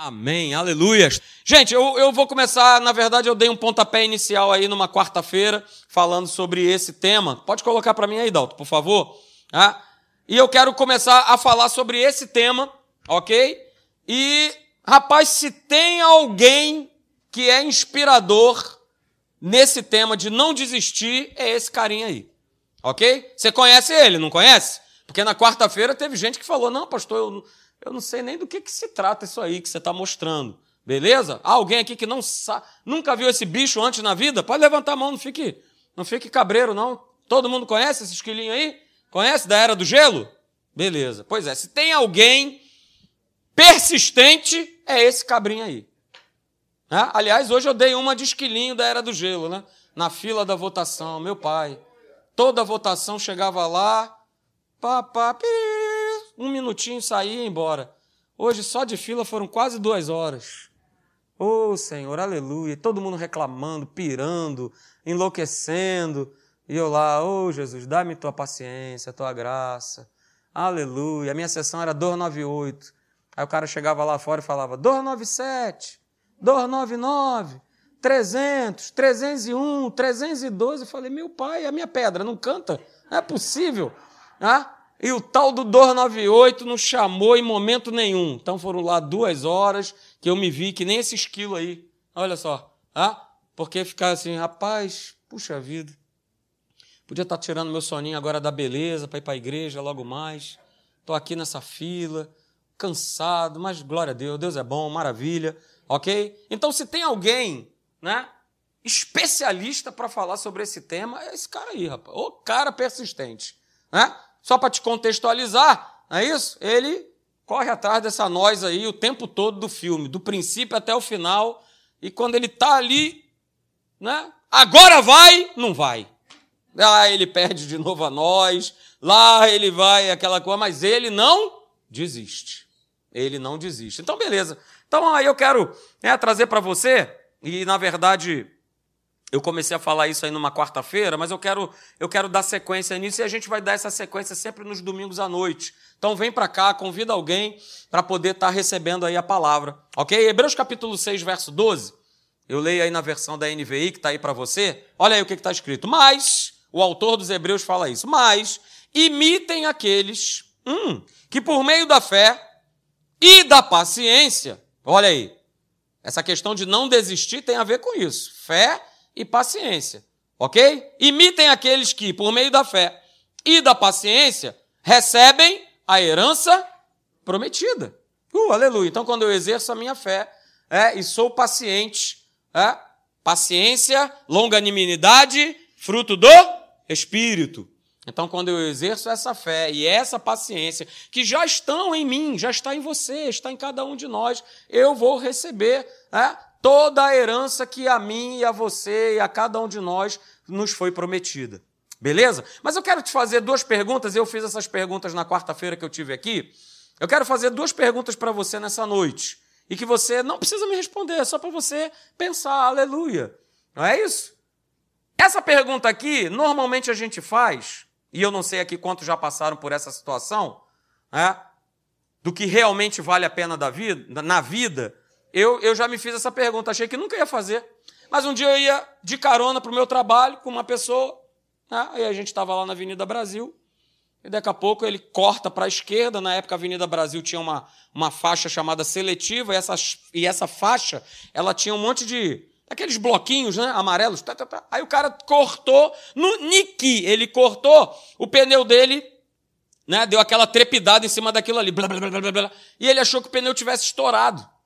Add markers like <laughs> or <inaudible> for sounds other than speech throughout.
Amém, aleluia. Gente, eu, eu vou começar, na verdade, eu dei um pontapé inicial aí numa quarta-feira, falando sobre esse tema. Pode colocar para mim aí, Dalton, por favor. Ah, e eu quero começar a falar sobre esse tema, ok? E, rapaz, se tem alguém que é inspirador nesse tema de não desistir, é esse carinha aí, ok? Você conhece ele, não conhece? Porque na quarta-feira teve gente que falou: não, pastor, eu eu não sei nem do que, que se trata isso aí que você está mostrando. Beleza? Há alguém aqui que não nunca viu esse bicho antes na vida? Pode levantar a mão, não fique, não fique cabreiro, não. Todo mundo conhece esse esquilinho aí? Conhece da era do gelo? Beleza. Pois é, se tem alguém persistente, é esse cabrinho aí. Né? Aliás, hoje eu dei uma de esquilinho da era do gelo, né? Na fila da votação, meu pai. Toda votação chegava lá, pá, pá, um minutinho saía e ia embora. Hoje, só de fila, foram quase duas horas. Ô oh, Senhor, aleluia. Todo mundo reclamando, pirando, enlouquecendo. E eu lá, ô oh, Jesus, dá-me tua paciência, tua graça. Aleluia. A minha sessão era 298. Aí o cara chegava lá fora e falava: 297, 299, 300, 301, 312. Eu falei: meu pai, a minha pedra não canta? Não é possível. Ah? E o tal do 298 não chamou em momento nenhum. Então foram lá duas horas que eu me vi que nem esse esquilo aí. Olha só. Ah, porque ficar assim, rapaz, puxa vida. Podia estar tirando meu soninho agora da beleza para ir para a igreja logo mais. Estou aqui nessa fila, cansado, mas glória a Deus, Deus é bom, maravilha, ok? Então, se tem alguém, né, especialista para falar sobre esse tema, é esse cara aí, rapaz. O cara persistente, né? Só para te contextualizar, não é isso? Ele corre atrás dessa nós aí o tempo todo do filme, do princípio até o final, e quando ele está ali, né? Agora vai, não vai. Lá ele perde de novo a nós, lá ele vai, aquela coisa, mas ele não desiste. Ele não desiste. Então, beleza. Então, aí eu quero né, trazer para você, e na verdade eu comecei a falar isso aí numa quarta-feira, mas eu quero, eu quero dar sequência nisso e a gente vai dar essa sequência sempre nos domingos à noite. Então vem para cá, convida alguém para poder estar tá recebendo aí a palavra. Ok? Hebreus capítulo 6, verso 12. Eu leio aí na versão da NVI que está aí para você. Olha aí o que está escrito. Mas, o autor dos Hebreus fala isso. Mas, imitem aqueles hum, que por meio da fé e da paciência, olha aí, essa questão de não desistir tem a ver com isso. Fé e paciência. Ok? Imitem aqueles que, por meio da fé e da paciência, recebem a herança prometida. Uh, aleluia. Então, quando eu exerço a minha fé é, e sou paciente, é, paciência, longanimidade, fruto do Espírito. Então, quando eu exerço essa fé e essa paciência, que já estão em mim, já está em você, está em cada um de nós, eu vou receber é, toda a herança que a mim e a você e a cada um de nós nos foi prometida. Beleza? Mas eu quero te fazer duas perguntas. Eu fiz essas perguntas na quarta-feira que eu tive aqui. Eu quero fazer duas perguntas para você nessa noite. E que você não precisa me responder, é só para você pensar, aleluia. Não é isso? Essa pergunta aqui, normalmente a gente faz, e eu não sei aqui quantos já passaram por essa situação, né, do que realmente vale a pena da vida, na vida, eu, eu já me fiz essa pergunta, achei que nunca ia fazer. Mas um dia eu ia de carona para o meu trabalho com uma pessoa, né? aí a gente estava lá na Avenida Brasil, e daqui a pouco ele corta para a esquerda. Na época, a Avenida Brasil tinha uma, uma faixa chamada seletiva, e essa, e essa faixa ela tinha um monte de. aqueles bloquinhos né, amarelos. Tá, tá, tá. Aí o cara cortou, no Niki, ele cortou o pneu dele, né, deu aquela trepidada em cima daquilo ali, blá, blá, blá, blá, blá, e ele achou que o pneu tivesse estourado.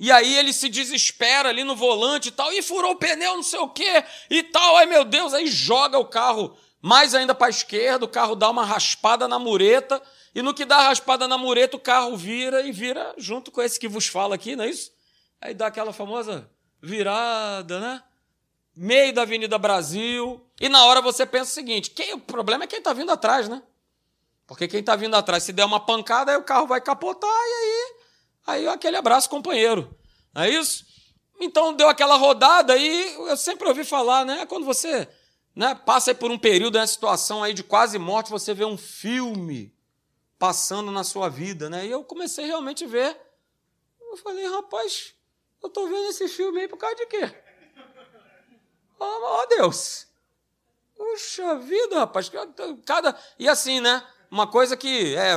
E aí ele se desespera ali no volante e tal, e furou o pneu, não sei o quê, e tal. Ai meu Deus, aí joga o carro mais ainda para a esquerda, o carro dá uma raspada na mureta, e no que dá raspada na mureta, o carro vira e vira junto com esse que vos fala aqui, não é isso? Aí dá aquela famosa virada, né? Meio da Avenida Brasil. E na hora você pensa o seguinte: quem, o problema é quem está vindo atrás, né? Porque quem está vindo atrás, se der uma pancada, aí o carro vai capotar e aí Aí aquele abraço, companheiro. Não é isso? Então deu aquela rodada e eu sempre ouvi falar, né? Quando você né, passa por um período, uma situação aí de quase morte, você vê um filme passando na sua vida, né? E eu comecei realmente a ver Eu falei, rapaz, eu tô vendo esse filme aí por causa de quê? Oh, oh Deus! Puxa vida, rapaz, cada. E assim, né? Uma coisa que é.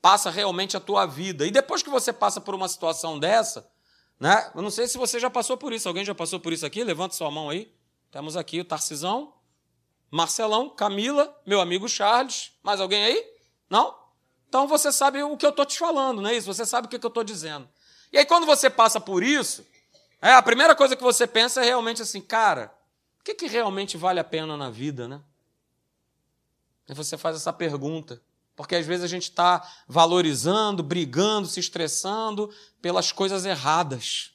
Passa realmente a tua vida. E depois que você passa por uma situação dessa, né? Eu não sei se você já passou por isso. Alguém já passou por isso aqui? Levanta sua mão aí. Temos aqui o Tarcisão, Marcelão, Camila, meu amigo Charles. Mais alguém aí? Não? Então você sabe o que eu estou te falando, não é isso? Você sabe o que eu estou dizendo. E aí, quando você passa por isso, é, a primeira coisa que você pensa é realmente assim, cara, o que, que realmente vale a pena na vida, né? E você faz essa pergunta. Porque às vezes a gente está valorizando, brigando, se estressando pelas coisas erradas.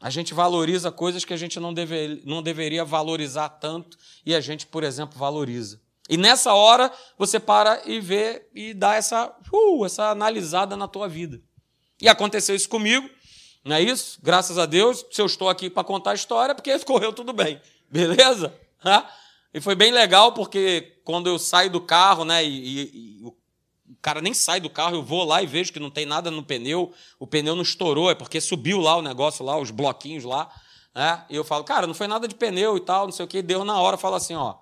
A gente valoriza coisas que a gente não, deve, não deveria valorizar tanto e a gente, por exemplo, valoriza. E nessa hora você para e vê e dá essa, uh, essa analisada na tua vida. E aconteceu isso comigo, não é isso? Graças a Deus, se eu estou aqui para contar a história, porque <laughs> correu tudo bem, beleza? E foi bem legal, porque quando eu saio do carro, né, e, e, e o cara nem sai do carro, eu vou lá e vejo que não tem nada no pneu, o pneu não estourou, é porque subiu lá o negócio lá, os bloquinhos lá, né? E eu falo, cara, não foi nada de pneu e tal, não sei o que. Deus na hora fala assim, ó,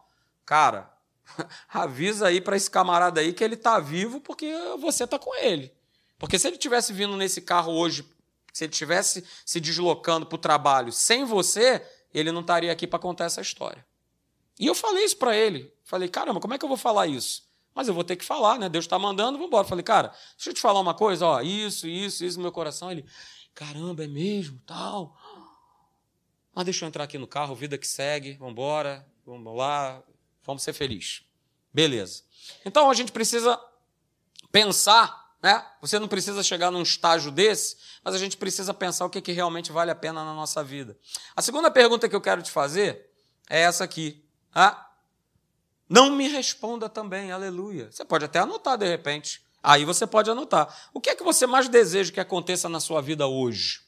cara, <laughs> avisa aí para esse camarada aí que ele tá vivo porque você tá com ele. Porque se ele tivesse vindo nesse carro hoje, se ele tivesse se deslocando para o trabalho sem você, ele não estaria aqui para contar essa história. E eu falei isso para ele. Falei, caramba, como é que eu vou falar isso? Mas eu vou ter que falar, né? Deus está mandando, vamos embora. Falei, cara, deixa eu te falar uma coisa, ó, isso, isso, isso no meu coração. Ele, caramba, é mesmo, tal. Mas deixa eu entrar aqui no carro, vida que segue, vamos embora, vamos lá, vamos ser felizes. Beleza. Então a gente precisa pensar, né? Você não precisa chegar num estágio desse, mas a gente precisa pensar o que, que realmente vale a pena na nossa vida. A segunda pergunta que eu quero te fazer é essa aqui. Ah, não me responda também, aleluia. Você pode até anotar de repente. Aí você pode anotar. O que é que você mais deseja que aconteça na sua vida hoje?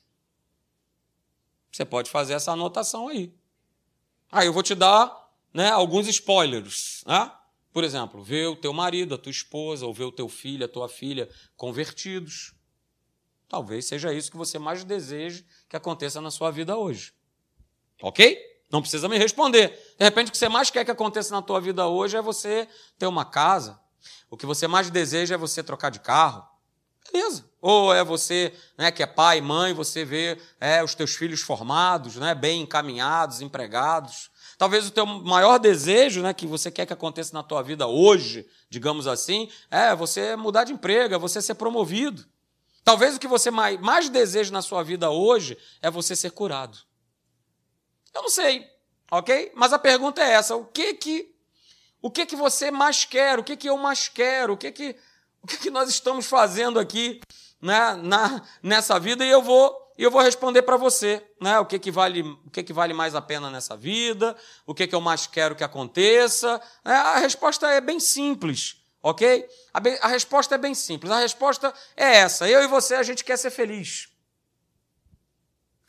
Você pode fazer essa anotação aí. Aí eu vou te dar né, alguns spoilers. Né? Por exemplo, ver o teu marido, a tua esposa, ou ver o teu filho, a tua filha convertidos. Talvez seja isso que você mais deseje que aconteça na sua vida hoje. Ok? Não precisa me responder. De repente, o que você mais quer que aconteça na tua vida hoje é você ter uma casa. O que você mais deseja é você trocar de carro. Beleza. Ou é você, né, que é pai, mãe, você vê é, os teus filhos formados, né, bem encaminhados, empregados. Talvez o teu maior desejo, né, que você quer que aconteça na tua vida hoje, digamos assim, é você mudar de emprego, é você ser promovido. Talvez o que você mais, mais deseja na sua vida hoje é você ser curado. Eu não sei, ok? Mas a pergunta é essa: o que que, o que, que você mais quer? O que, que eu mais quero? O que, que, o que, que nós estamos fazendo aqui né, na, nessa vida? E eu vou eu vou responder para você, né? O que que vale, o que que vale mais a pena nessa vida? O que que eu mais quero que aconteça? É, a resposta é bem simples, ok? A, a resposta é bem simples. A resposta é essa. Eu e você a gente quer ser feliz.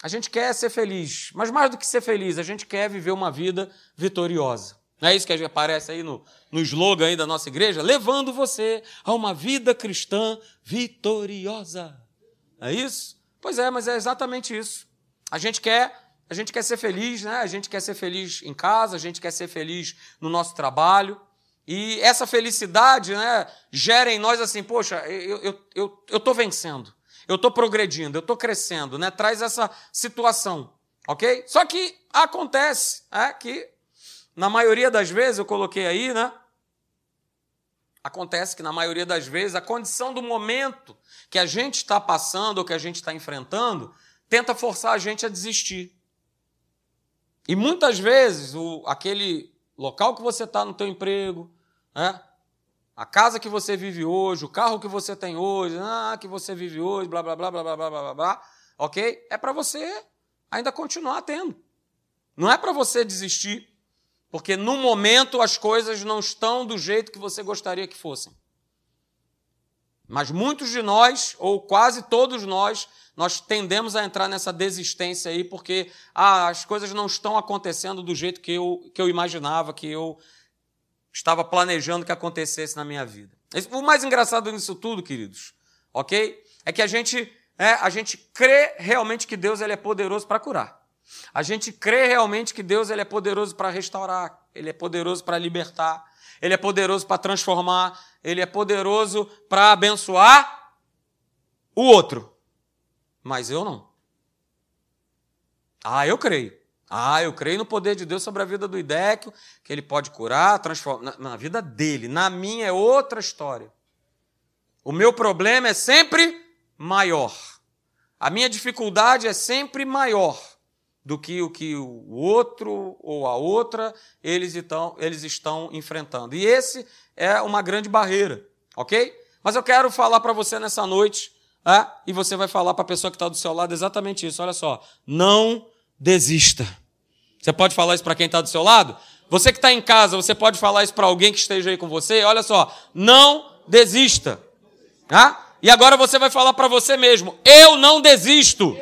A gente quer ser feliz, mas mais do que ser feliz, a gente quer viver uma vida vitoriosa. Não é isso que aparece aí no, no slogan aí da nossa igreja? Levando você a uma vida cristã vitoriosa. É isso? Pois é, mas é exatamente isso. A gente quer a gente quer ser feliz, né? A gente quer ser feliz em casa, a gente quer ser feliz no nosso trabalho. E essa felicidade, né, gera em nós assim, poxa, eu estou eu, eu, eu vencendo eu estou progredindo, eu estou crescendo, né? Traz essa situação, ok? Só que acontece é, que, na maioria das vezes, eu coloquei aí, né? Acontece que, na maioria das vezes, a condição do momento que a gente está passando ou que a gente está enfrentando tenta forçar a gente a desistir. E muitas vezes, o, aquele local que você está no teu emprego, né? A casa que você vive hoje, o carro que você tem hoje, ah, que você vive hoje, blá, blá, blá, blá, blá, blá, blá, blá, ok? É para você ainda continuar tendo. Não é para você desistir, porque no momento as coisas não estão do jeito que você gostaria que fossem. Mas muitos de nós, ou quase todos nós, nós tendemos a entrar nessa desistência aí, porque ah, as coisas não estão acontecendo do jeito que eu, que eu imaginava, que eu estava planejando que acontecesse na minha vida. O mais engraçado nisso tudo, queridos, ok? é que a gente, é, a gente crê realmente que Deus ele é poderoso para curar. A gente crê realmente que Deus ele é poderoso para restaurar, ele é poderoso para libertar, ele é poderoso para transformar, ele é poderoso para abençoar o outro. Mas eu não. Ah, eu creio. Ah, eu creio no poder de Deus sobre a vida do Idéquio, que ele pode curar, transformar. Na, na vida dele. Na minha é outra história. O meu problema é sempre maior. A minha dificuldade é sempre maior do que o que o outro ou a outra eles estão, eles estão enfrentando. E esse é uma grande barreira, ok? Mas eu quero falar para você nessa noite, é? e você vai falar para a pessoa que está do seu lado exatamente isso. Olha só, não desista. Você pode falar isso para quem está do seu lado? Você que está em casa, você pode falar isso para alguém que esteja aí com você? Olha só, não desista. Ah? E agora você vai falar para você mesmo: eu não desisto.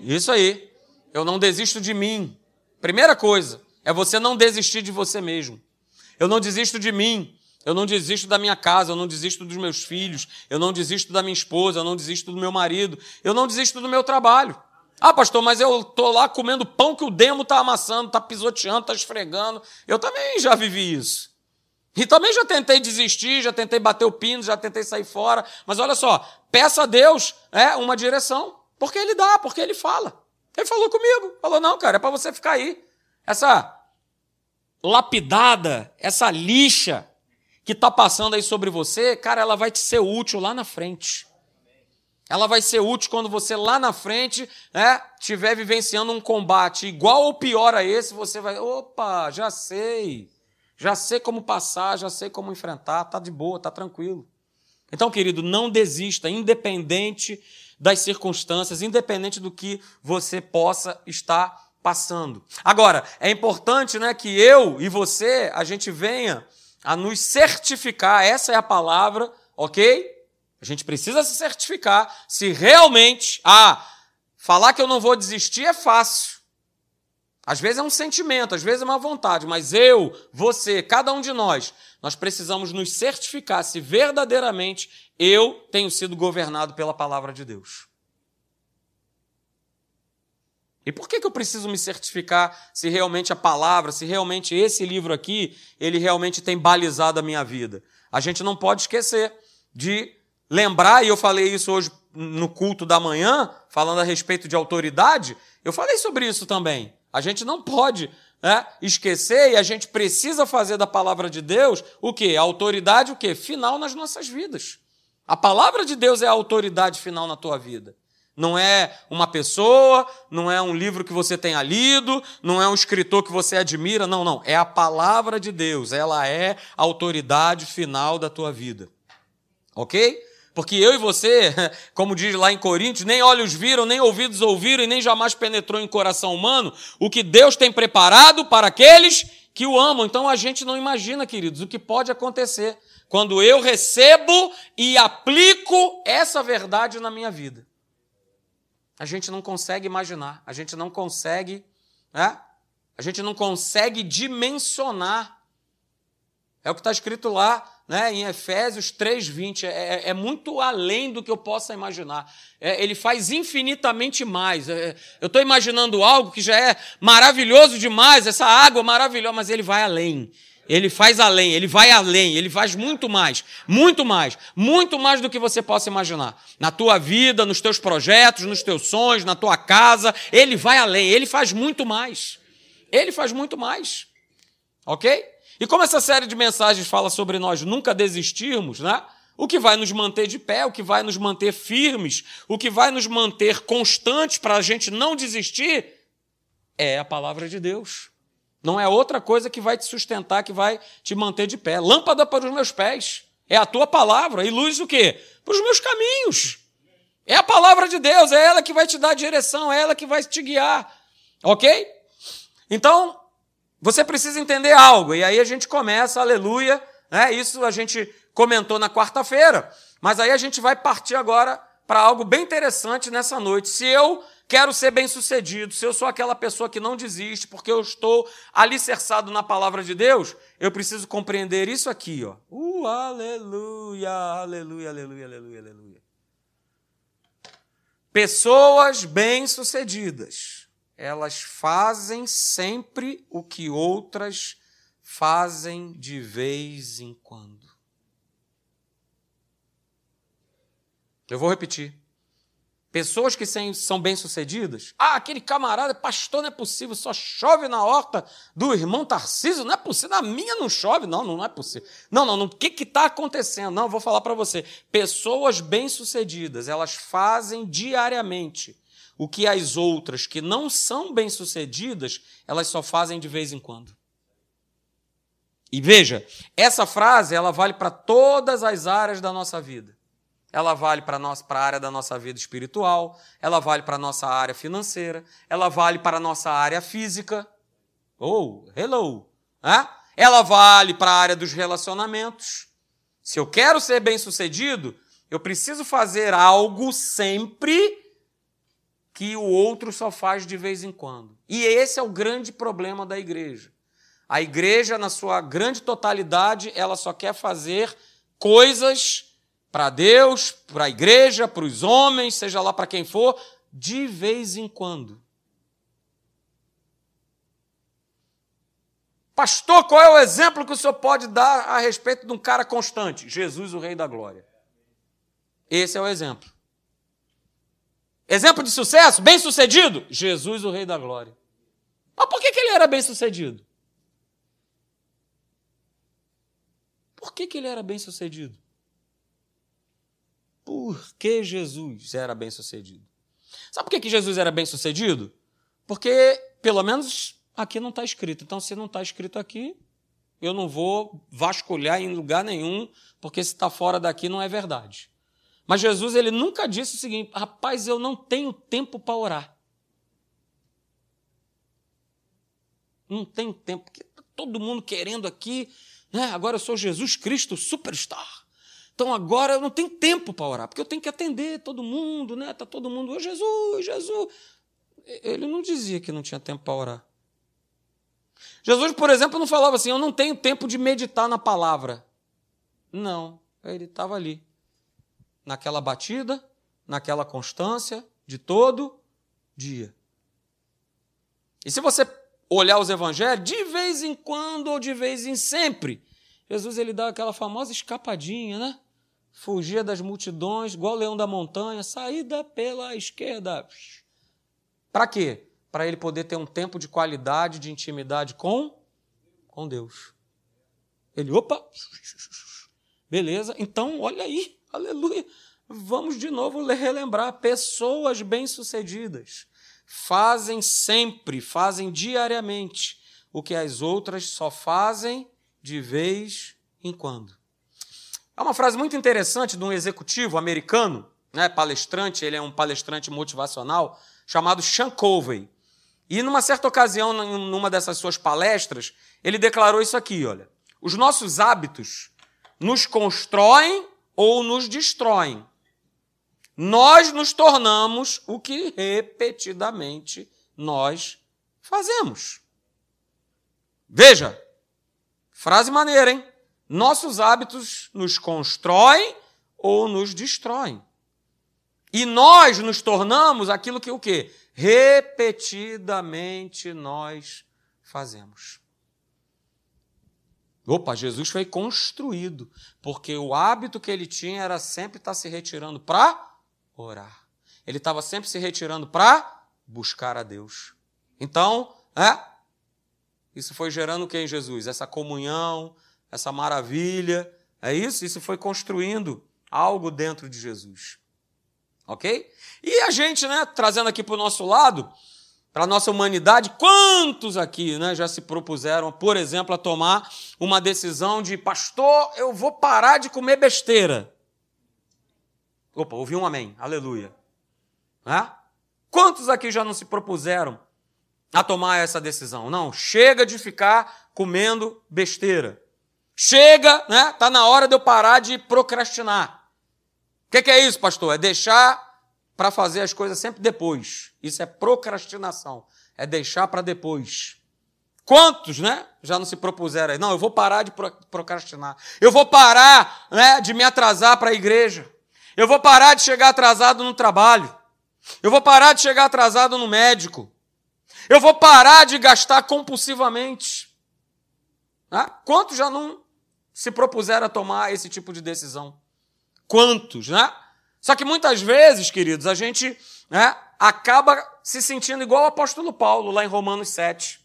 Isso aí. Eu não desisto de mim. Primeira coisa é você não desistir de você mesmo. Eu não desisto de mim. Eu não desisto da minha casa, eu não desisto dos meus filhos, eu não desisto da minha esposa, eu não desisto do meu marido, eu não desisto do meu trabalho. Ah, pastor, mas eu estou lá comendo pão que o demo está amassando, está pisoteando, está esfregando. Eu também já vivi isso. E também já tentei desistir, já tentei bater o pino, já tentei sair fora. Mas olha só, peça a Deus é, uma direção. Porque Ele dá, porque Ele fala. Ele falou comigo. Falou, não, cara, é para você ficar aí. Essa lapidada, essa lixa que está passando aí sobre você, cara, ela vai te ser útil lá na frente. Ela vai ser útil quando você lá na frente né, estiver vivenciando um combate igual ou pior a esse, você vai, opa, já sei, já sei como passar, já sei como enfrentar, tá de boa, tá tranquilo. Então, querido, não desista, independente das circunstâncias, independente do que você possa estar passando. Agora, é importante né, que eu e você, a gente venha a nos certificar, essa é a palavra, ok? A gente precisa se certificar se realmente, ah, falar que eu não vou desistir é fácil. Às vezes é um sentimento, às vezes é uma vontade, mas eu, você, cada um de nós, nós precisamos nos certificar se verdadeiramente eu tenho sido governado pela palavra de Deus. E por que, que eu preciso me certificar se realmente a palavra, se realmente esse livro aqui, ele realmente tem balizado a minha vida? A gente não pode esquecer de lembrar, e eu falei isso hoje no culto da manhã, falando a respeito de autoridade, eu falei sobre isso também. A gente não pode né, esquecer e a gente precisa fazer da palavra de Deus o quê? A autoridade o quê? Final nas nossas vidas. A palavra de Deus é a autoridade final na tua vida. Não é uma pessoa, não é um livro que você tenha lido, não é um escritor que você admira, não, não. É a palavra de Deus, ela é a autoridade final da tua vida. Ok? Porque eu e você, <laughs> como diz lá em Coríntios, nem olhos viram, nem ouvidos ouviram e nem jamais penetrou em coração humano o que Deus tem preparado para aqueles que o amam. Então a gente não imagina, queridos, o que pode acontecer quando eu recebo e aplico essa verdade na minha vida. A gente não consegue imaginar, a gente não consegue, né? a gente não consegue dimensionar. É o que está escrito lá né, em Efésios 3,20, é, é, é, muito além do que eu possa imaginar. É, ele faz infinitamente mais. É, eu estou imaginando algo que já é maravilhoso demais, essa água maravilhosa, mas ele vai além. Ele faz além, ele vai além, ele faz muito mais, muito mais, muito mais do que você possa imaginar. Na tua vida, nos teus projetos, nos teus sonhos, na tua casa, ele vai além, ele faz muito mais. Ele faz muito mais. Ok? E como essa série de mensagens fala sobre nós nunca desistirmos, né? O que vai nos manter de pé, o que vai nos manter firmes, o que vai nos manter constantes para a gente não desistir, é a palavra de Deus. Não é outra coisa que vai te sustentar, que vai te manter de pé. Lâmpada para os meus pés. É a tua palavra. E luz o quê? Para os meus caminhos. É a palavra de Deus, é ela que vai te dar direção, é ela que vai te guiar. Ok? Então, você precisa entender algo, e aí a gente começa, aleluia, né? Isso a gente comentou na quarta-feira, mas aí a gente vai partir agora para algo bem interessante nessa noite. Se eu quero ser bem-sucedido, se eu sou aquela pessoa que não desiste, porque eu estou alicerçado na palavra de Deus, eu preciso compreender isso aqui, ó. Uh, aleluia, aleluia, aleluia, aleluia, aleluia. Pessoas bem-sucedidas, elas fazem sempre o que outras fazem de vez em quando. Eu vou repetir. Pessoas que são bem-sucedidas. Ah, aquele camarada, pastor, não é possível, só chove na horta do irmão Tarcísio, não é possível. Na minha não chove, não, não é possível. Não, não, não. o que está acontecendo? Não, vou falar para você. Pessoas bem-sucedidas, elas fazem diariamente o que as outras que não são bem-sucedidas, elas só fazem de vez em quando. E veja, essa frase ela vale para todas as áreas da nossa vida ela vale para a área da nossa vida espiritual, ela vale para a nossa área financeira, ela vale para a nossa área física. Oh, hello! É? Ela vale para a área dos relacionamentos. Se eu quero ser bem sucedido, eu preciso fazer algo sempre que o outro só faz de vez em quando. E esse é o grande problema da igreja. A igreja, na sua grande totalidade, ela só quer fazer coisas para Deus, para a igreja, para os homens, seja lá para quem for, de vez em quando. Pastor, qual é o exemplo que o senhor pode dar a respeito de um cara constante? Jesus, o Rei da Glória. Esse é o exemplo. Exemplo de sucesso? Bem sucedido? Jesus, o Rei da Glória. Mas por que, que ele era bem sucedido? Por que, que ele era bem sucedido? por que Jesus era bem sucedido. Sabe por que, que Jesus era bem sucedido? Porque, pelo menos, aqui não está escrito. Então, se não está escrito aqui, eu não vou vasculhar em lugar nenhum, porque se está fora daqui não é verdade. Mas Jesus ele nunca disse o seguinte: rapaz, eu não tenho tempo para orar. Não tenho tempo, porque tá todo mundo querendo aqui, né? agora eu sou Jesus Cristo superstar. Então agora eu não tenho tempo para orar, porque eu tenho que atender todo mundo, né? Está todo mundo, oh, Jesus, Jesus. Ele não dizia que não tinha tempo para orar. Jesus, por exemplo, não falava assim: eu não tenho tempo de meditar na palavra. Não, ele estava ali, naquela batida, naquela constância de todo dia. E se você olhar os evangelhos, de vez em quando ou de vez em sempre, Jesus ele dá aquela famosa escapadinha, né? fugia das multidões, igual o leão da montanha, saída pela esquerda. Para quê? Para ele poder ter um tempo de qualidade, de intimidade com, com Deus. Ele, opa, beleza, então olha aí, aleluia. Vamos de novo relembrar: pessoas bem-sucedidas fazem sempre, fazem diariamente o que as outras só fazem de vez em quando. É uma frase muito interessante de um executivo americano, né, palestrante, ele é um palestrante motivacional, chamado Sean Covey. E numa certa ocasião, numa dessas suas palestras, ele declarou isso aqui, olha: "Os nossos hábitos nos constroem ou nos destroem. Nós nos tornamos o que repetidamente nós fazemos." Veja, frase maneira, hein? Nossos hábitos nos constroem ou nos destroem. E nós nos tornamos aquilo que o quê? Repetidamente nós fazemos. Opa, Jesus foi construído, porque o hábito que ele tinha era sempre estar se retirando para orar. Ele estava sempre se retirando para buscar a Deus. Então, é, isso foi gerando o que em Jesus? Essa comunhão, essa maravilha. É isso? Isso foi construindo algo dentro de Jesus. Ok? E a gente, né, trazendo aqui para o nosso lado, para a nossa humanidade, quantos aqui né, já se propuseram, por exemplo, a tomar uma decisão de pastor, eu vou parar de comer besteira? Opa, ouvi um amém, aleluia. Né? Quantos aqui já não se propuseram a tomar essa decisão? Não, chega de ficar comendo besteira. Chega, né? Tá na hora de eu parar de procrastinar. O que, que é isso, pastor? É deixar para fazer as coisas sempre depois. Isso é procrastinação. É deixar para depois. Quantos, né? Já não se propuseram aí? Não, eu vou parar de procrastinar. Eu vou parar, né, de me atrasar para a igreja. Eu vou parar de chegar atrasado no trabalho. Eu vou parar de chegar atrasado no médico. Eu vou parar de gastar compulsivamente. Ah, quantos já não se propuseram a tomar esse tipo de decisão? Quantos, né? Só que muitas vezes, queridos, a gente né, acaba se sentindo igual o apóstolo Paulo lá em Romanos 7.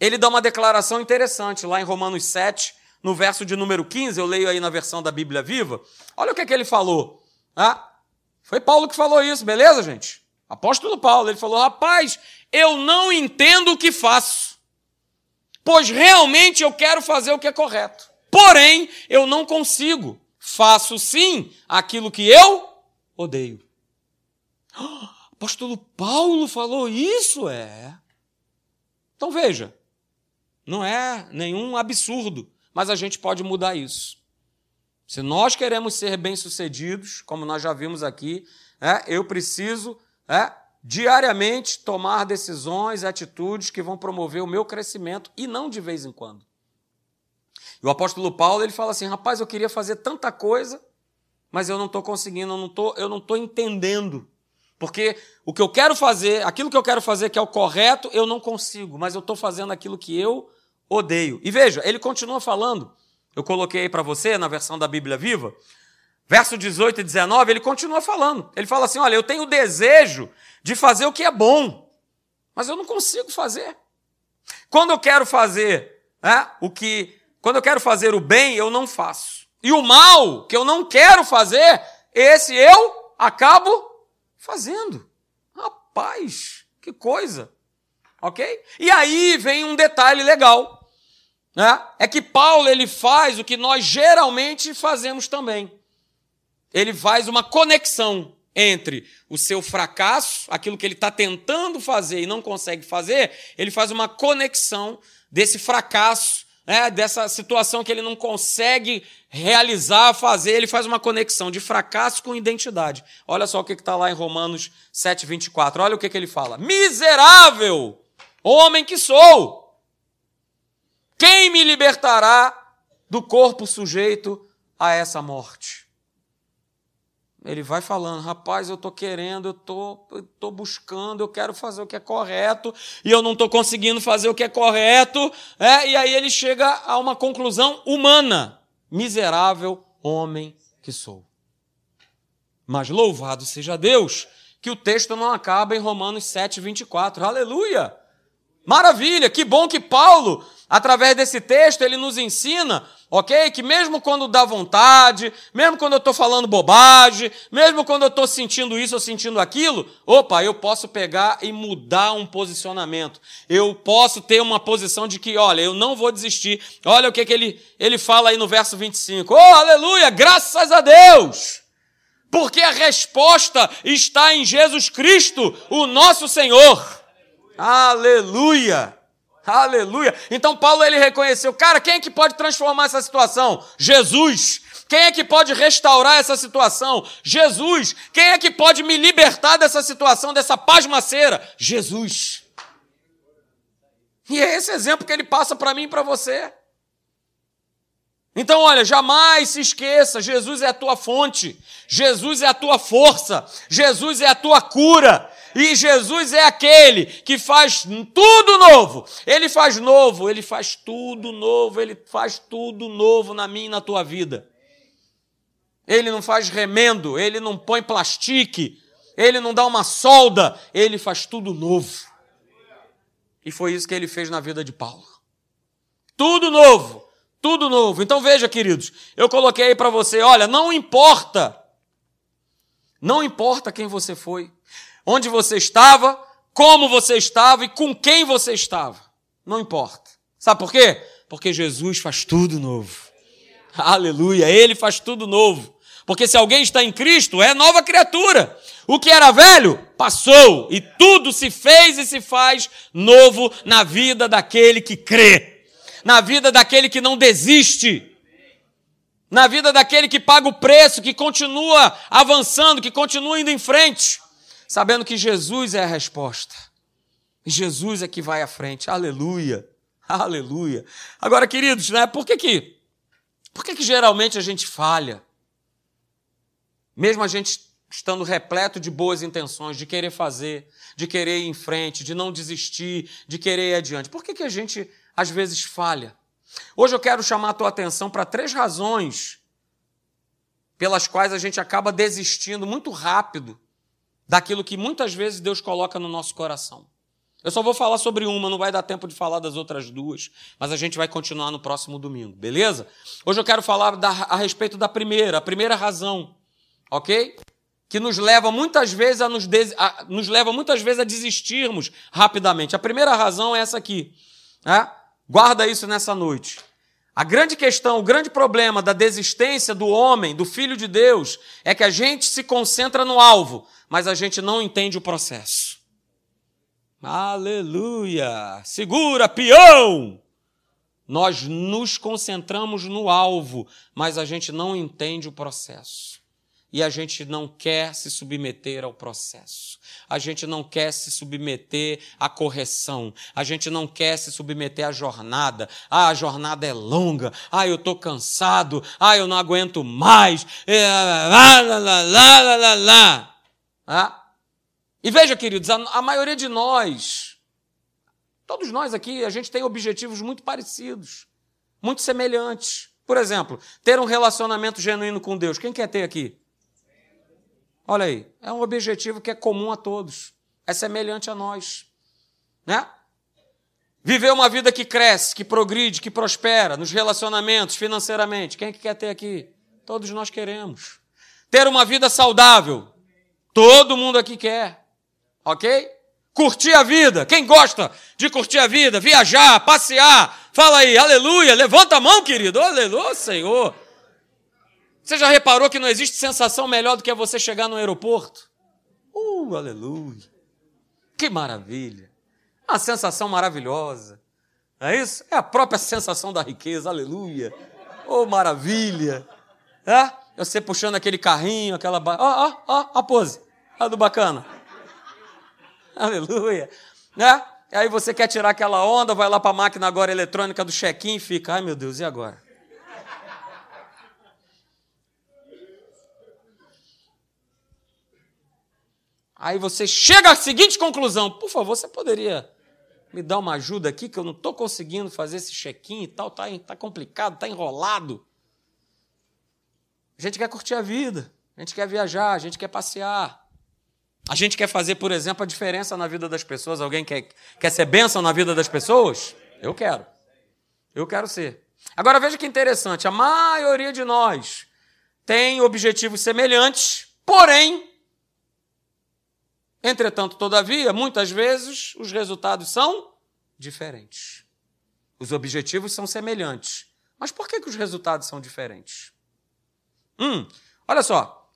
Ele dá uma declaração interessante lá em Romanos 7, no verso de número 15, eu leio aí na versão da Bíblia Viva. Olha o que, é que ele falou. Ah, foi Paulo que falou isso, beleza, gente? Apóstolo Paulo, ele falou: rapaz, eu não entendo o que faço, pois realmente eu quero fazer o que é correto. Porém, eu não consigo. Faço sim aquilo que eu odeio. <gasps> Apóstolo Paulo falou isso? É. Então veja, não é nenhum absurdo, mas a gente pode mudar isso. Se nós queremos ser bem-sucedidos, como nós já vimos aqui, é, eu preciso é, diariamente tomar decisões atitudes que vão promover o meu crescimento e não de vez em quando. E o apóstolo Paulo ele fala assim: rapaz, eu queria fazer tanta coisa, mas eu não estou conseguindo, eu não estou eu não estou entendendo. Porque o que eu quero fazer, aquilo que eu quero fazer que é o correto, eu não consigo, mas eu estou fazendo aquilo que eu odeio. E veja, ele continua falando, eu coloquei aí para você na versão da Bíblia Viva, verso 18 e 19, ele continua falando. Ele fala assim: olha, eu tenho o desejo de fazer o que é bom, mas eu não consigo fazer. Quando eu quero fazer é, o que. Quando eu quero fazer o bem, eu não faço. E o mal que eu não quero fazer, esse eu acabo fazendo. Rapaz, que coisa. Ok? E aí vem um detalhe legal. Né? É que Paulo ele faz o que nós geralmente fazemos também. Ele faz uma conexão entre o seu fracasso, aquilo que ele está tentando fazer e não consegue fazer, ele faz uma conexão desse fracasso, né, dessa situação que ele não consegue realizar, fazer, ele faz uma conexão de fracasso com identidade. Olha só o que está lá em Romanos 7, 24. Olha o que, que ele fala: Miserável homem que sou! Quem me libertará do corpo sujeito a essa morte? Ele vai falando, rapaz, eu estou querendo, eu tô, estou buscando, eu quero fazer o que é correto, e eu não estou conseguindo fazer o que é correto. É, e aí ele chega a uma conclusão humana. Miserável homem que sou. Mas louvado seja Deus, que o texto não acaba em Romanos 7, 24. Aleluia! Maravilha, que bom que Paulo, através desse texto, ele nos ensina, ok? Que mesmo quando dá vontade, mesmo quando eu estou falando bobagem, mesmo quando eu estou sentindo isso ou sentindo aquilo, opa, eu posso pegar e mudar um posicionamento. Eu posso ter uma posição de que, olha, eu não vou desistir. Olha o que, que ele, ele fala aí no verso 25. Oh, aleluia, graças a Deus! Porque a resposta está em Jesus Cristo, o nosso Senhor. Aleluia! Aleluia! Então Paulo ele reconheceu, cara, quem é que pode transformar essa situação? Jesus. Quem é que pode restaurar essa situação? Jesus. Quem é que pode me libertar dessa situação, dessa pasmaceira? Jesus. E é esse exemplo que ele passa para mim e para você. Então, olha, jamais se esqueça: Jesus é a tua fonte, Jesus é a tua força, Jesus é a tua cura, e Jesus é aquele que faz tudo novo. Ele faz novo, ele faz tudo novo, ele faz tudo novo na minha e na tua vida. Ele não faz remendo, ele não põe plastique, ele não dá uma solda, ele faz tudo novo. E foi isso que ele fez na vida de Paulo. Tudo novo, tudo novo. Então veja, queridos, eu coloquei aí para você, olha, não importa, não importa quem você foi, onde você estava, como você estava e com quem você estava. Não importa. Sabe por quê? Porque Jesus faz tudo novo. Aleluia, ele faz tudo novo. Porque se alguém está em Cristo, é nova criatura. O que era velho passou e tudo se fez e se faz novo na vida daquele que crê, na vida daquele que não desiste, na vida daquele que paga o preço, que continua avançando, que continua indo em frente sabendo que Jesus é a resposta. Jesus é que vai à frente. Aleluia. Aleluia. Agora, queridos, né, por que que, por que que geralmente a gente falha? Mesmo a gente estando repleto de boas intenções, de querer fazer, de querer ir em frente, de não desistir, de querer ir adiante. Por que, que a gente às vezes falha? Hoje eu quero chamar a tua atenção para três razões pelas quais a gente acaba desistindo muito rápido daquilo que muitas vezes Deus coloca no nosso coração. Eu só vou falar sobre uma, não vai dar tempo de falar das outras duas, mas a gente vai continuar no próximo domingo, beleza? Hoje eu quero falar da, a respeito da primeira, a primeira razão, ok? Que nos leva muitas vezes a nos, des, a, nos leva muitas vezes a desistirmos rapidamente. A primeira razão é essa aqui, né? Guarda isso nessa noite. A grande questão, o grande problema da desistência do homem, do filho de Deus, é que a gente se concentra no alvo, mas a gente não entende o processo. Aleluia! Segura, peão! Nós nos concentramos no alvo, mas a gente não entende o processo. E a gente não quer se submeter ao processo. A gente não quer se submeter à correção. A gente não quer se submeter à jornada. Ah, a jornada é longa. Ah, eu estou cansado. Ah, eu não aguento mais. Lá, lá, lá, lá, lá, lá, lá. Ah? E veja, queridos, a, a maioria de nós, todos nós aqui, a gente tem objetivos muito parecidos, muito semelhantes. Por exemplo, ter um relacionamento genuíno com Deus. Quem quer ter aqui? Olha aí, é um objetivo que é comum a todos, é semelhante a nós, né? Viver uma vida que cresce, que progride, que prospera nos relacionamentos, financeiramente. Quem é que quer ter aqui? Todos nós queremos. Ter uma vida saudável. Todo mundo aqui quer ok? Curtir a vida. Quem gosta de curtir a vida, viajar, passear, fala aí, aleluia, levanta a mão, querido, aleluia, Senhor. Você já reparou que não existe sensação melhor do que você chegar no aeroporto? Uh, aleluia. Que maravilha. Uma sensação maravilhosa. Não é isso? É a própria sensação da riqueza, aleluia. Oh, maravilha. É? Você puxando aquele carrinho, aquela. Ó, ó, ó, a pose. Olha do bacana. Aleluia. Né? Aí você quer tirar aquela onda, vai lá para a máquina agora eletrônica do check-in e fica, ai meu Deus, e agora? Aí você chega à seguinte conclusão: por favor, você poderia me dar uma ajuda aqui, que eu não estou conseguindo fazer esse check-in e tal, está tá complicado, está enrolado. A gente quer curtir a vida, a gente quer viajar, a gente quer passear. A gente quer fazer, por exemplo, a diferença na vida das pessoas. Alguém quer, quer ser bênção na vida das pessoas? Eu quero. Eu quero ser. Agora veja que interessante: a maioria de nós tem objetivos semelhantes, porém, entretanto, todavia, muitas vezes os resultados são diferentes. Os objetivos são semelhantes. Mas por que, que os resultados são diferentes? Hum, olha só.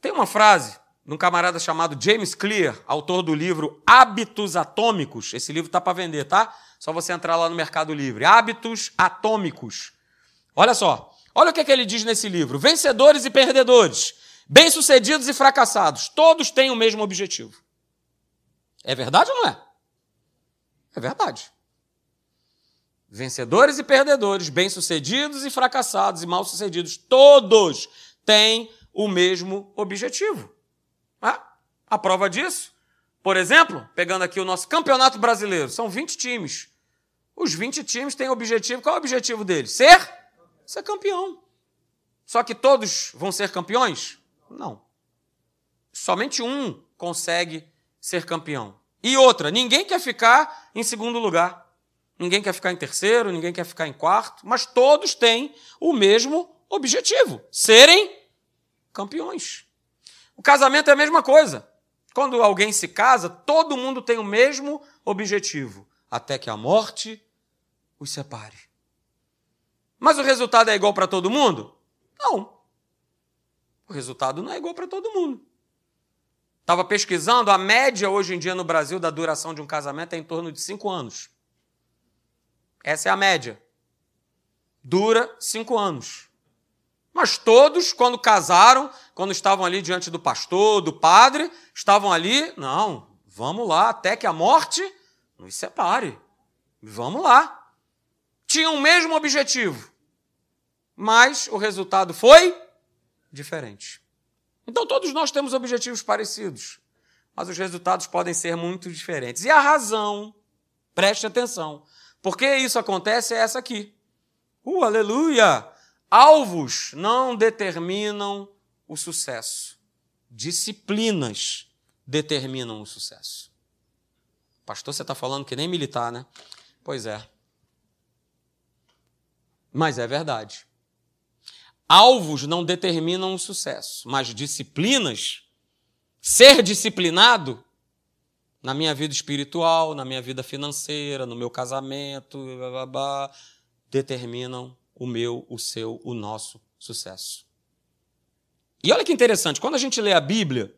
Tem uma frase de um camarada chamado James Clear, autor do livro Hábitos Atômicos. Esse livro está para vender, tá? Só você entrar lá no Mercado Livre. Hábitos Atômicos. Olha só. Olha o que, é que ele diz nesse livro: vencedores e perdedores, bem-sucedidos e fracassados, todos têm o mesmo objetivo. É verdade ou não é? É verdade. Vencedores e perdedores, bem-sucedidos e fracassados e mal-sucedidos, todos têm o mesmo objetivo. Ah, a prova disso, por exemplo, pegando aqui o nosso Campeonato Brasileiro, são 20 times. Os 20 times têm objetivo, qual é o objetivo deles? Ser? Ser campeão. Só que todos vão ser campeões? Não. Somente um consegue ser campeão. E outra, ninguém quer ficar em segundo lugar. Ninguém quer ficar em terceiro, ninguém quer ficar em quarto, mas todos têm o mesmo objetivo: serem campeões. O casamento é a mesma coisa. Quando alguém se casa, todo mundo tem o mesmo objetivo, até que a morte os separe. Mas o resultado é igual para todo mundo? Não. O resultado não é igual para todo mundo. Estava pesquisando, a média hoje em dia no Brasil da duração de um casamento é em torno de cinco anos. Essa é a média. Dura cinco anos. Mas todos, quando casaram, quando estavam ali diante do pastor, do padre, estavam ali, não, vamos lá, até que a morte nos separe. Vamos lá. Tinham o mesmo objetivo, mas o resultado foi diferente. Então todos nós temos objetivos parecidos, mas os resultados podem ser muito diferentes. E a razão, preste atenção, por que isso acontece é essa aqui. Uh, aleluia! Alvos não determinam o sucesso. Disciplinas determinam o sucesso. Pastor, você está falando que nem militar, né? Pois é. Mas é verdade. Alvos não determinam o sucesso, mas disciplinas, ser disciplinado na minha vida espiritual, na minha vida financeira, no meu casamento, blá, blá, blá, determinam o meu, o seu, o nosso sucesso. E olha que interessante, quando a gente lê a Bíblia,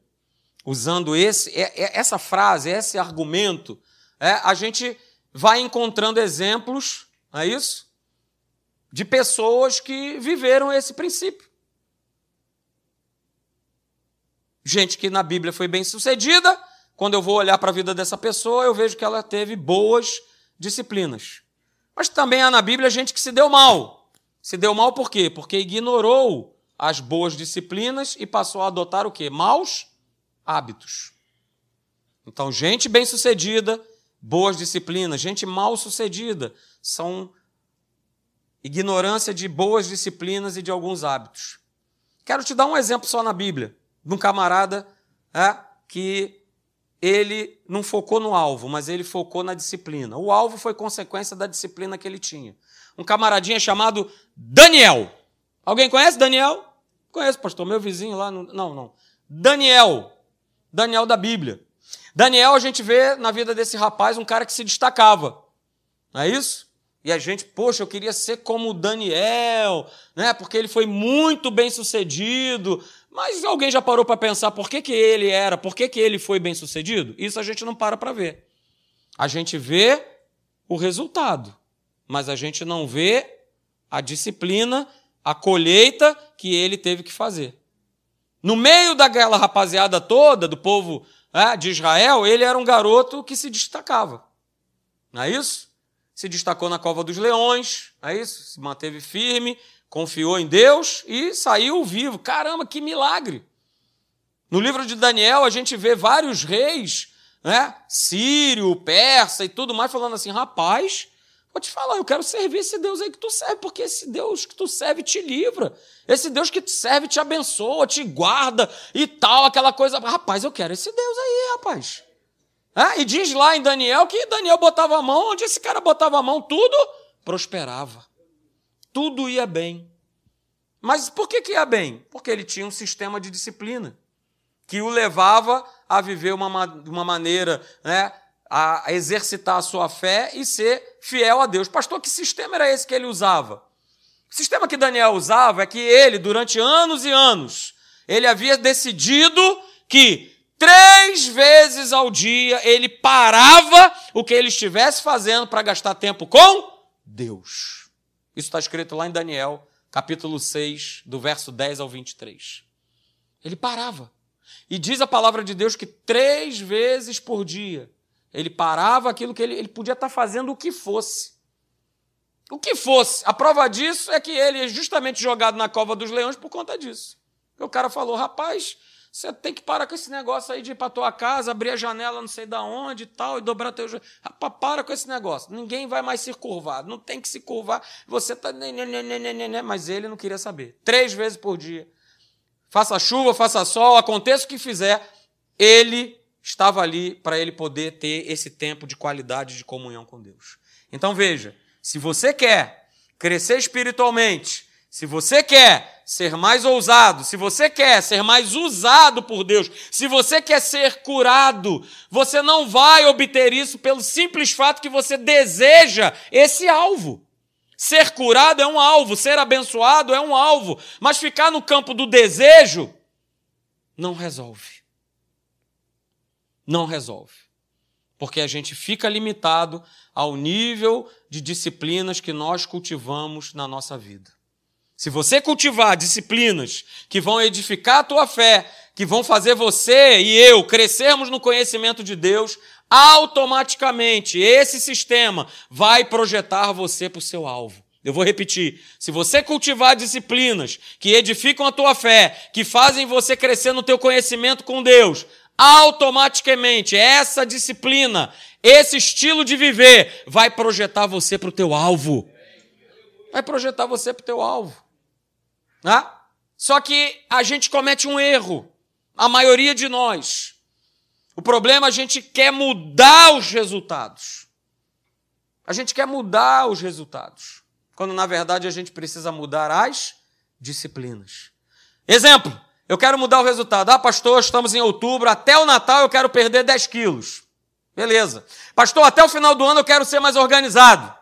usando esse, é, é, essa frase, esse argumento, é, a gente vai encontrando exemplos, não é isso? De pessoas que viveram esse princípio. Gente que na Bíblia foi bem sucedida, quando eu vou olhar para a vida dessa pessoa, eu vejo que ela teve boas disciplinas. Mas também há na Bíblia gente que se deu mal. Se deu mal por quê? Porque ignorou as boas disciplinas e passou a adotar o quê? Maus hábitos. Então, gente bem-sucedida, boas disciplinas, gente mal-sucedida, são ignorância de boas disciplinas e de alguns hábitos. Quero te dar um exemplo só na Bíblia, de um camarada é, que ele não focou no alvo, mas ele focou na disciplina. O alvo foi consequência da disciplina que ele tinha. Um camaradinha chamado Daniel. Alguém conhece Daniel? Conheço, pastor, meu vizinho lá. No... Não, não. Daniel. Daniel da Bíblia. Daniel, a gente vê na vida desse rapaz um cara que se destacava. Não é isso? E a gente, poxa, eu queria ser como Daniel, né? Porque ele foi muito bem sucedido. Mas alguém já parou para pensar por que, que ele era, por que, que ele foi bem sucedido? Isso a gente não para para ver. A gente vê o resultado, mas a gente não vê a disciplina, a colheita que ele teve que fazer. No meio daquela rapaziada toda, do povo é, de Israel, ele era um garoto que se destacava. Não é isso? Se destacou na cova dos leões, é isso? Se manteve firme, confiou em Deus e saiu vivo. Caramba, que milagre! No livro de Daniel, a gente vê vários reis, né? Sírio, persa e tudo mais, falando assim: rapaz, vou te falar, eu quero servir esse Deus aí que tu serve, porque esse Deus que tu serve te livra. Esse Deus que te serve te abençoa, te guarda e tal, aquela coisa. Rapaz, eu quero esse Deus aí, rapaz. É? E diz lá em Daniel que Daniel botava a mão, onde esse cara botava a mão, tudo prosperava tudo ia bem. Mas por que, que ia bem? Porque ele tinha um sistema de disciplina que o levava a viver uma, uma maneira, né, a exercitar a sua fé e ser fiel a Deus. Pastor, que sistema era esse que ele usava? O sistema que Daniel usava é que ele, durante anos e anos, ele havia decidido que três vezes ao dia ele parava o que ele estivesse fazendo para gastar tempo com Deus. Isso está escrito lá em Daniel, capítulo 6, do verso 10 ao 23. Ele parava. E diz a palavra de Deus que três vezes por dia ele parava aquilo que ele, ele podia estar fazendo o que fosse. O que fosse. A prova disso é que ele é justamente jogado na cova dos leões por conta disso. o cara falou: rapaz, você tem que parar com esse negócio aí de ir para tua casa, abrir a janela não sei da onde e tal, e dobrar teu joelho. Rapaz, para com esse negócio. Ninguém vai mais se curvar. Não tem que se curvar. Você tá. Mas ele não queria saber. Três vezes por dia. Faça chuva, faça sol, aconteça o que fizer, ele estava ali para ele poder ter esse tempo de qualidade de comunhão com Deus. Então veja, se você quer crescer espiritualmente, se você quer ser mais ousado, se você quer ser mais usado por Deus, se você quer ser curado, você não vai obter isso pelo simples fato que você deseja esse alvo. Ser curado é um alvo, ser abençoado é um alvo, mas ficar no campo do desejo não resolve. Não resolve. Porque a gente fica limitado ao nível de disciplinas que nós cultivamos na nossa vida. Se você cultivar disciplinas que vão edificar a tua fé, que vão fazer você e eu crescermos no conhecimento de Deus, automaticamente esse sistema vai projetar você para o seu alvo. Eu vou repetir. Se você cultivar disciplinas que edificam a tua fé, que fazem você crescer no teu conhecimento com Deus, automaticamente essa disciplina, esse estilo de viver vai projetar você para o teu alvo. Vai projetar você para o teu alvo. Né? Só que a gente comete um erro. A maioria de nós. O problema é a gente quer mudar os resultados. A gente quer mudar os resultados. Quando na verdade a gente precisa mudar as disciplinas. Exemplo, eu quero mudar o resultado. Ah, pastor, estamos em outubro, até o Natal eu quero perder 10 quilos. Beleza. Pastor, até o final do ano eu quero ser mais organizado.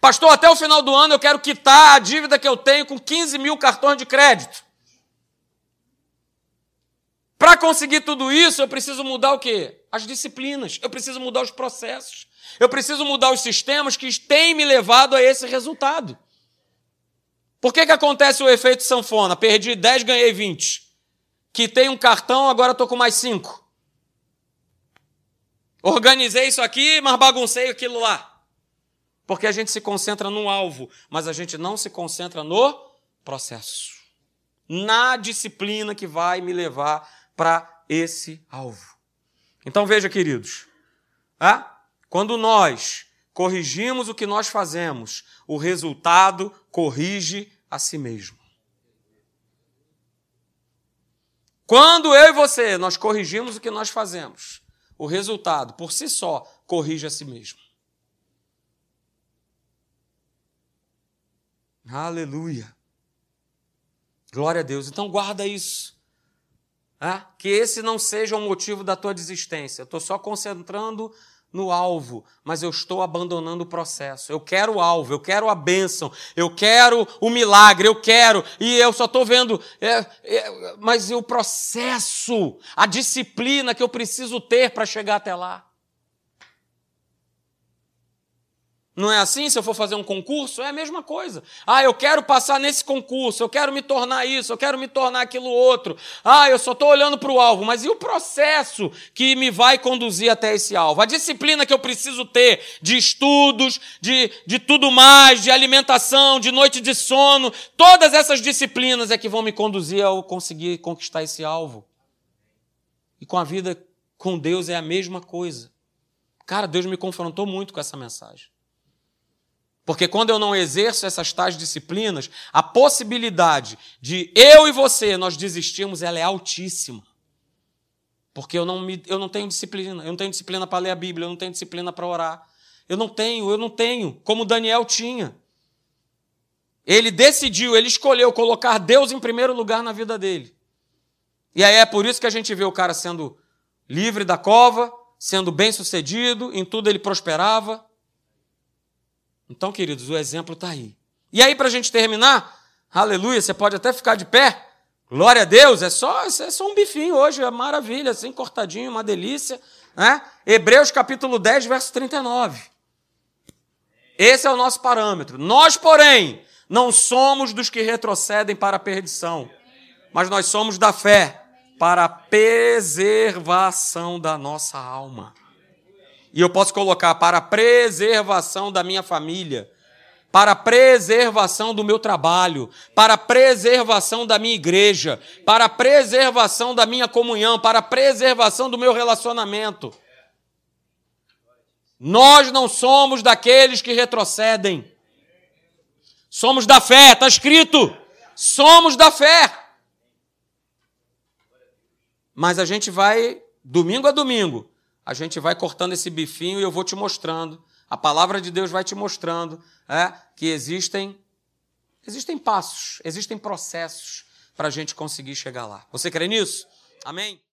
Pastor, até o final do ano eu quero quitar a dívida que eu tenho com 15 mil cartões de crédito. Para conseguir tudo isso, eu preciso mudar o quê? As disciplinas, eu preciso mudar os processos, eu preciso mudar os sistemas que têm me levado a esse resultado. Por que, que acontece o efeito sanfona? Perdi 10, ganhei 20. Quitei um cartão, agora estou com mais 5. Organizei isso aqui, mas baguncei aquilo lá. Porque a gente se concentra no alvo, mas a gente não se concentra no processo. Na disciplina que vai me levar para esse alvo. Então veja, queridos, ah, quando nós corrigimos o que nós fazemos, o resultado corrige a si mesmo. Quando eu e você nós corrigimos o que nós fazemos, o resultado por si só corrige a si mesmo. Aleluia. Glória a Deus. Então guarda isso. Ah, que esse não seja o motivo da tua desistência. Eu estou só concentrando no alvo, mas eu estou abandonando o processo. Eu quero o alvo, eu quero a bênção, eu quero o milagre, eu quero, e eu só estou vendo, é, é, mas e o processo, a disciplina que eu preciso ter para chegar até lá? Não é assim? Se eu for fazer um concurso, é a mesma coisa. Ah, eu quero passar nesse concurso, eu quero me tornar isso, eu quero me tornar aquilo outro. Ah, eu só estou olhando para o alvo, mas e o processo que me vai conduzir até esse alvo? A disciplina que eu preciso ter de estudos, de, de tudo mais, de alimentação, de noite de sono, todas essas disciplinas é que vão me conduzir ao conseguir conquistar esse alvo. E com a vida com Deus é a mesma coisa. Cara, Deus me confrontou muito com essa mensagem. Porque quando eu não exerço essas tais disciplinas, a possibilidade de eu e você nós desistirmos, ela é altíssima. Porque eu não, me, eu não tenho disciplina, eu não tenho disciplina para ler a Bíblia, eu não tenho disciplina para orar. Eu não tenho, eu não tenho, como Daniel tinha. Ele decidiu, ele escolheu colocar Deus em primeiro lugar na vida dele. E aí é por isso que a gente vê o cara sendo livre da cova, sendo bem sucedido, em tudo ele prosperava. Então, queridos, o exemplo está aí. E aí, para a gente terminar, aleluia, você pode até ficar de pé. Glória a Deus, é só, é só um bifinho hoje, é maravilha, assim, cortadinho, uma delícia. Né? Hebreus capítulo 10, verso 39. Esse é o nosso parâmetro. Nós, porém, não somos dos que retrocedem para a perdição, mas nós somos da fé para a preservação da nossa alma. E eu posso colocar para a preservação da minha família, para a preservação do meu trabalho, para a preservação da minha igreja, para a preservação da minha comunhão, para a preservação do meu relacionamento. Nós não somos daqueles que retrocedem. Somos da fé, está escrito. Somos da fé. Mas a gente vai, domingo a domingo, a gente vai cortando esse bifinho e eu vou te mostrando. A palavra de Deus vai te mostrando é, que existem, existem passos, existem processos para a gente conseguir chegar lá. Você crê nisso? Amém?